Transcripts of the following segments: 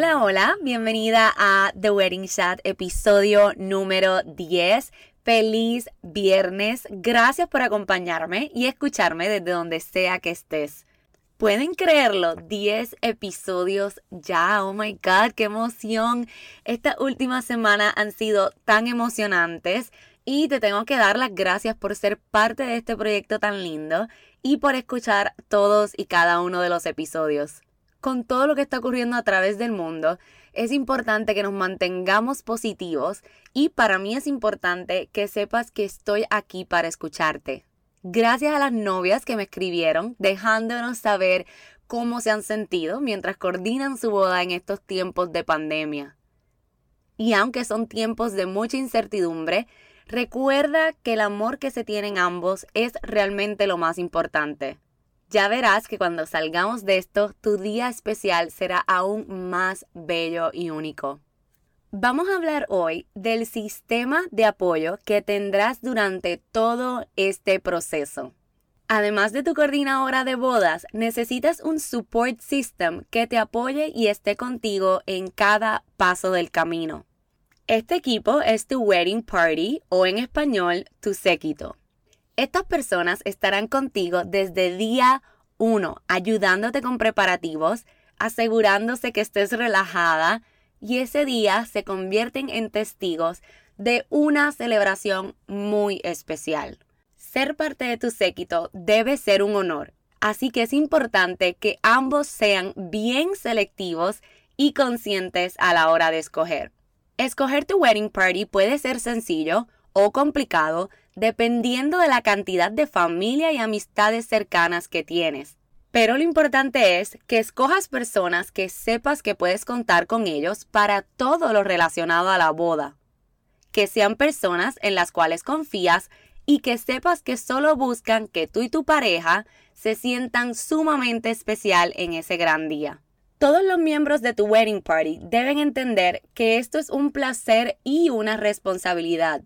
Hola, hola, bienvenida a The Wedding Chat, episodio número 10. Feliz viernes. Gracias por acompañarme y escucharme desde donde sea que estés. ¿Pueden creerlo? 10 episodios ya. Oh my God, qué emoción. Estas últimas semanas han sido tan emocionantes y te tengo que dar las gracias por ser parte de este proyecto tan lindo y por escuchar todos y cada uno de los episodios. Con todo lo que está ocurriendo a través del mundo, es importante que nos mantengamos positivos y para mí es importante que sepas que estoy aquí para escucharte. Gracias a las novias que me escribieron dejándonos saber cómo se han sentido mientras coordinan su boda en estos tiempos de pandemia. Y aunque son tiempos de mucha incertidumbre, recuerda que el amor que se tienen ambos es realmente lo más importante. Ya verás que cuando salgamos de esto, tu día especial será aún más bello y único. Vamos a hablar hoy del sistema de apoyo que tendrás durante todo este proceso. Además de tu coordinadora de bodas, necesitas un support system que te apoye y esté contigo en cada paso del camino. Este equipo es tu wedding party o en español tu séquito. Estas personas estarán contigo desde día 1, ayudándote con preparativos, asegurándose que estés relajada y ese día se convierten en testigos de una celebración muy especial. Ser parte de tu séquito debe ser un honor, así que es importante que ambos sean bien selectivos y conscientes a la hora de escoger. Escoger tu wedding party puede ser sencillo o complicado dependiendo de la cantidad de familia y amistades cercanas que tienes. Pero lo importante es que escojas personas que sepas que puedes contar con ellos para todo lo relacionado a la boda. Que sean personas en las cuales confías y que sepas que solo buscan que tú y tu pareja se sientan sumamente especial en ese gran día. Todos los miembros de tu wedding party deben entender que esto es un placer y una responsabilidad.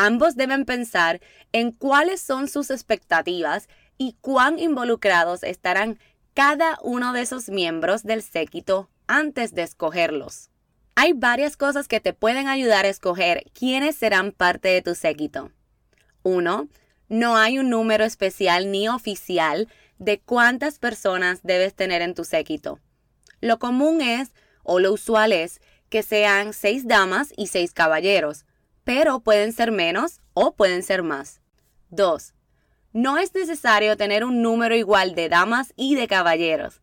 Ambos deben pensar en cuáles son sus expectativas y cuán involucrados estarán cada uno de esos miembros del séquito antes de escogerlos. Hay varias cosas que te pueden ayudar a escoger quiénes serán parte de tu séquito. 1. No hay un número especial ni oficial de cuántas personas debes tener en tu séquito. Lo común es, o lo usual es, que sean seis damas y seis caballeros, pero pueden ser menos o pueden ser más. 2. No es necesario tener un número igual de damas y de caballeros.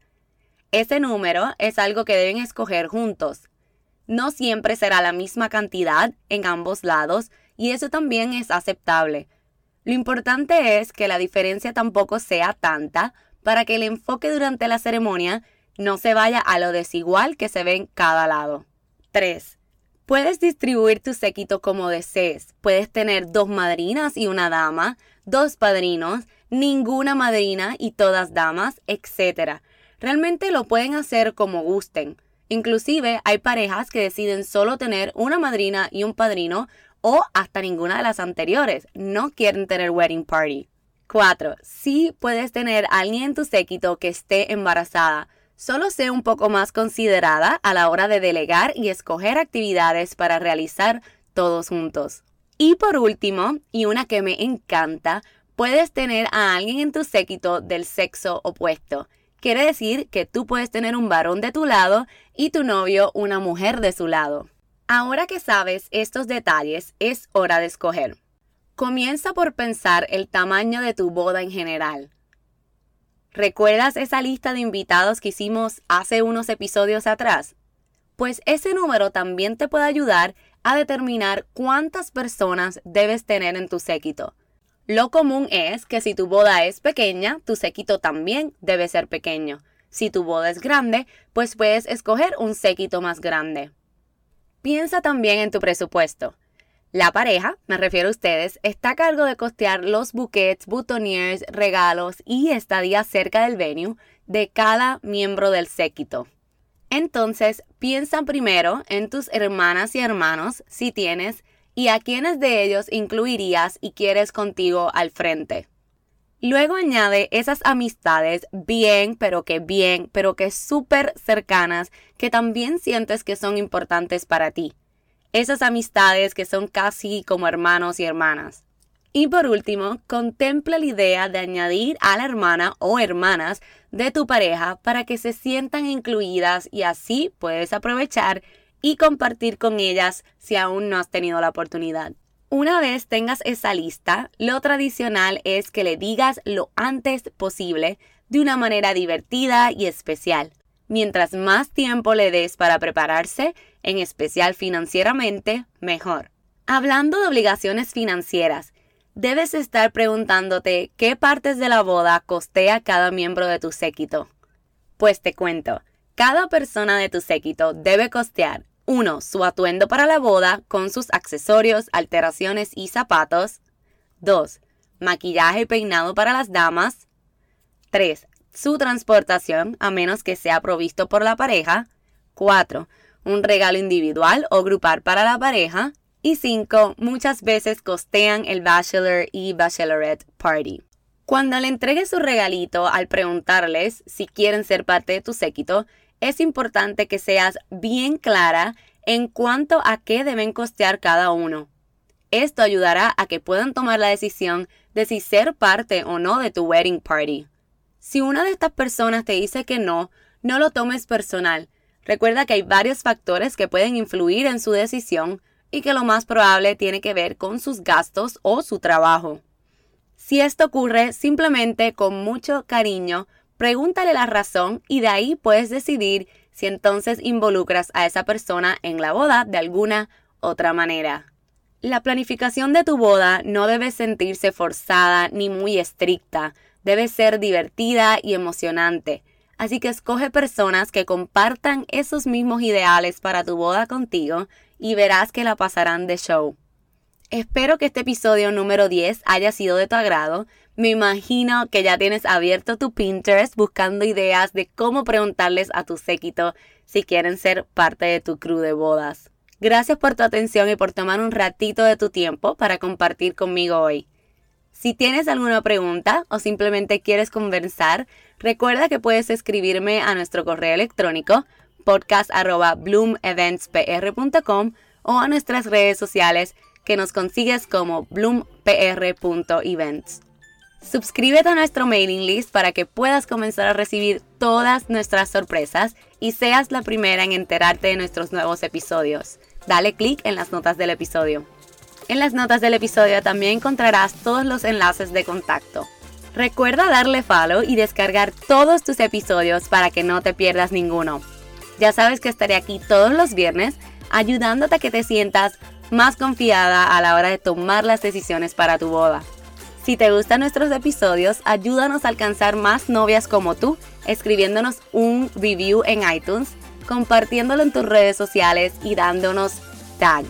Ese número es algo que deben escoger juntos. No siempre será la misma cantidad en ambos lados y eso también es aceptable. Lo importante es que la diferencia tampoco sea tanta para que el enfoque durante la ceremonia no se vaya a lo desigual que se ve en cada lado. 3. Puedes distribuir tu séquito como desees. Puedes tener dos madrinas y una dama, dos padrinos, ninguna madrina y todas damas, etc. Realmente lo pueden hacer como gusten. Inclusive hay parejas que deciden solo tener una madrina y un padrino o hasta ninguna de las anteriores. No quieren tener wedding party. 4. Sí puedes tener a alguien en tu séquito que esté embarazada. Solo sé un poco más considerada a la hora de delegar y escoger actividades para realizar todos juntos. Y por último, y una que me encanta, puedes tener a alguien en tu séquito del sexo opuesto. Quiere decir que tú puedes tener un varón de tu lado y tu novio una mujer de su lado. Ahora que sabes estos detalles, es hora de escoger. Comienza por pensar el tamaño de tu boda en general. ¿Recuerdas esa lista de invitados que hicimos hace unos episodios atrás? Pues ese número también te puede ayudar a determinar cuántas personas debes tener en tu séquito. Lo común es que si tu boda es pequeña, tu séquito también debe ser pequeño. Si tu boda es grande, pues puedes escoger un séquito más grande. Piensa también en tu presupuesto. La pareja, me refiero a ustedes, está a cargo de costear los buquets, boutonnières, regalos y estadías cerca del venue de cada miembro del séquito. Entonces, piensa primero en tus hermanas y hermanos, si tienes, y a quiénes de ellos incluirías y quieres contigo al frente. Luego añade esas amistades bien, pero que bien, pero que súper cercanas, que también sientes que son importantes para ti. Esas amistades que son casi como hermanos y hermanas. Y por último, contempla la idea de añadir a la hermana o hermanas de tu pareja para que se sientan incluidas y así puedes aprovechar y compartir con ellas si aún no has tenido la oportunidad. Una vez tengas esa lista, lo tradicional es que le digas lo antes posible de una manera divertida y especial. Mientras más tiempo le des para prepararse, en especial financieramente, mejor. Hablando de obligaciones financieras, debes estar preguntándote qué partes de la boda costea cada miembro de tu séquito. Pues te cuento, cada persona de tu séquito debe costear 1. Su atuendo para la boda con sus accesorios, alteraciones y zapatos. 2. Maquillaje y peinado para las damas. 3. Su transportación, a menos que sea provisto por la pareja. 4. Un regalo individual o grupal para la pareja. Y 5. Muchas veces costean el bachelor y bachelorette party. Cuando le entregues su regalito al preguntarles si quieren ser parte de tu séquito, es importante que seas bien clara en cuanto a qué deben costear cada uno. Esto ayudará a que puedan tomar la decisión de si ser parte o no de tu wedding party. Si una de estas personas te dice que no, no lo tomes personal. Recuerda que hay varios factores que pueden influir en su decisión y que lo más probable tiene que ver con sus gastos o su trabajo. Si esto ocurre, simplemente con mucho cariño Pregúntale la razón y de ahí puedes decidir si entonces involucras a esa persona en la boda de alguna otra manera. La planificación de tu boda no debe sentirse forzada ni muy estricta, debe ser divertida y emocionante. Así que escoge personas que compartan esos mismos ideales para tu boda contigo y verás que la pasarán de show. Espero que este episodio número 10 haya sido de tu agrado. Me imagino que ya tienes abierto tu Pinterest buscando ideas de cómo preguntarles a tu séquito si quieren ser parte de tu crew de bodas. Gracias por tu atención y por tomar un ratito de tu tiempo para compartir conmigo hoy. Si tienes alguna pregunta o simplemente quieres conversar, recuerda que puedes escribirme a nuestro correo electrónico podcast.bloomeventspr.com o a nuestras redes sociales que nos consigues como bloompr.events. Suscríbete a nuestro mailing list para que puedas comenzar a recibir todas nuestras sorpresas y seas la primera en enterarte de nuestros nuevos episodios. Dale clic en las notas del episodio. En las notas del episodio también encontrarás todos los enlaces de contacto. Recuerda darle follow y descargar todos tus episodios para que no te pierdas ninguno. Ya sabes que estaré aquí todos los viernes ayudándote a que te sientas más confiada a la hora de tomar las decisiones para tu boda. Si te gustan nuestros episodios, ayúdanos a alcanzar más novias como tú, escribiéndonos un review en iTunes, compartiéndolo en tus redes sociales y dándonos tag.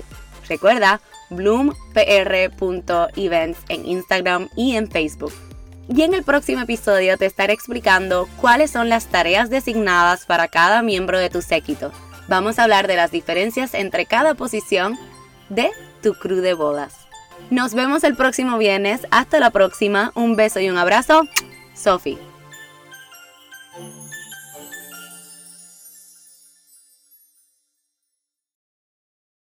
Recuerda, bloompr.events en Instagram y en Facebook. Y en el próximo episodio te estaré explicando cuáles son las tareas designadas para cada miembro de tu séquito. Vamos a hablar de las diferencias entre cada posición de tu crew de bodas. Nos vemos el próximo viernes. Hasta la próxima. Un beso y un abrazo. Sophie.